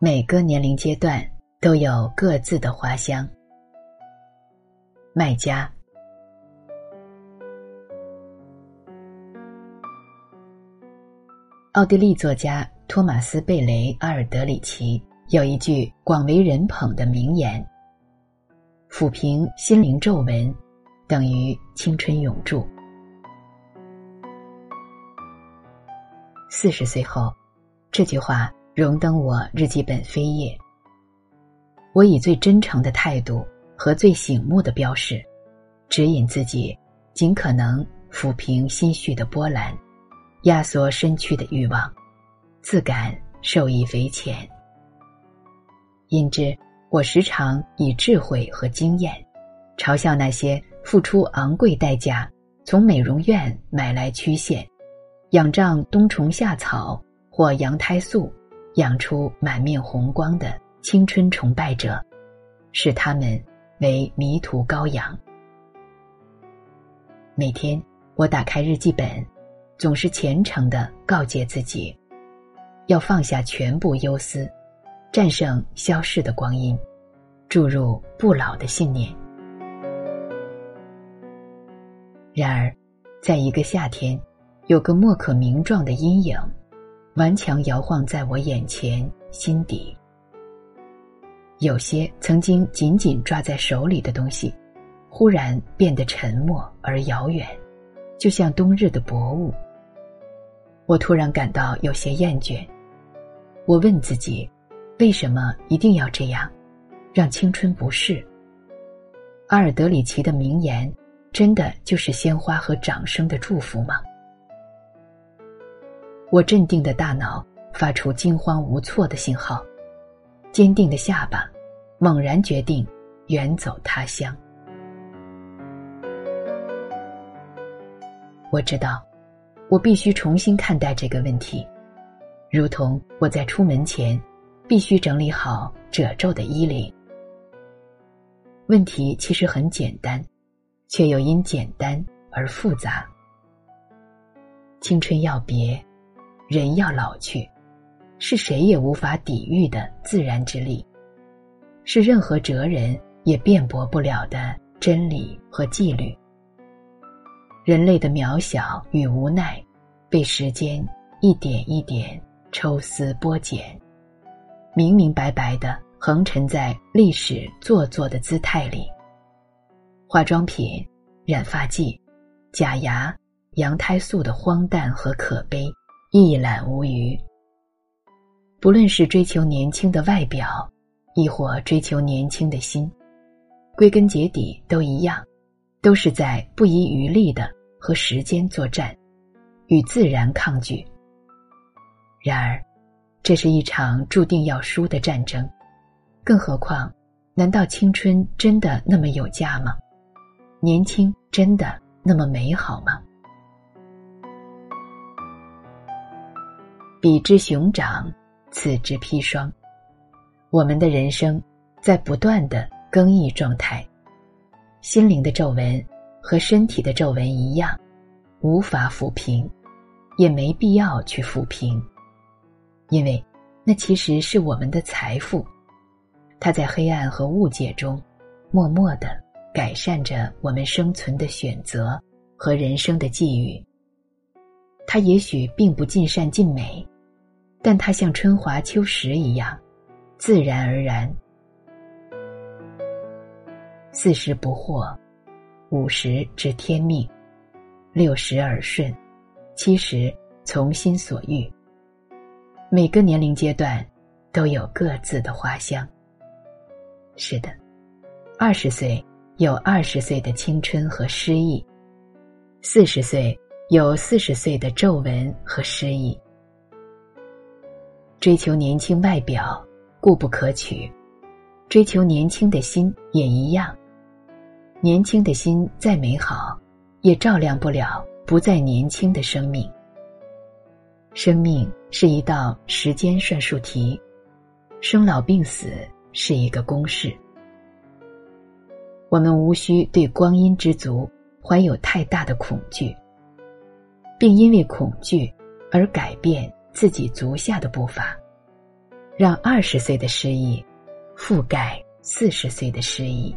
每个年龄阶段都有各自的花香。卖家，奥地利作家托马斯·贝雷·阿尔德里奇有一句广为人捧的名言：“抚平心灵皱纹，等于青春永驻。”四十岁后，这句话荣登我日记本扉页。我以最真诚的态度和最醒目的标示，指引自己尽可能抚平心绪的波澜，压缩身躯的欲望，自感受益匪浅。因之，我时常以智慧和经验，嘲笑那些付出昂贵代价从美容院买来曲线。仰仗冬虫夏草或羊胎素养出满面红光的青春崇拜者，视他们为迷途羔羊。每天我打开日记本，总是虔诚的告诫自己，要放下全部忧思，战胜消逝的光阴，注入不老的信念。然而，在一个夏天。有个莫可名状的阴影，顽强摇晃在我眼前、心底。有些曾经紧紧抓在手里的东西，忽然变得沉默而遥远，就像冬日的薄雾。我突然感到有些厌倦。我问自己：为什么一定要这样，让青春不适？阿尔德里奇的名言，真的就是鲜花和掌声的祝福吗？我镇定的大脑发出惊慌无措的信号，坚定的下巴猛然决定远走他乡。我知道，我必须重新看待这个问题，如同我在出门前必须整理好褶皱的衣领。问题其实很简单，却又因简单而复杂。青春要别。人要老去，是谁也无法抵御的自然之力，是任何哲人也辩驳不了的真理和纪律。人类的渺小与无奈，被时间一点一点抽丝剥茧，明明白白的横陈在历史做作的姿态里。化妆品、染发剂、假牙、羊胎素的荒诞和可悲。一览无余。不论是追求年轻的外表，亦或追求年轻的心，归根结底都一样，都是在不遗余力的和时间作战，与自然抗拒。然而，这是一场注定要输的战争。更何况，难道青春真的那么有价吗？年轻真的那么美好吗？彼之熊掌，此之砒霜。我们的人生在不断的更易状态，心灵的皱纹和身体的皱纹一样，无法抚平，也没必要去抚平，因为那其实是我们的财富，它在黑暗和误解中，默默的改善着我们生存的选择和人生的际遇。它也许并不尽善尽美。但它像春华秋实一样，自然而然。四十不惑，五十知天命，六十耳顺，七十从心所欲。每个年龄阶段都有各自的花香。是的，二十岁有二十岁的青春和诗意，四十岁有四十岁的皱纹和诗意。追求年轻外表固不可取，追求年轻的心也一样。年轻的心再美好，也照亮不了不再年轻的生命。生命是一道时间算术题，生老病死是一个公式。我们无需对光阴之足怀有太大的恐惧，并因为恐惧而改变。自己足下的步伐，让二十岁的失意覆盖四十岁的失意。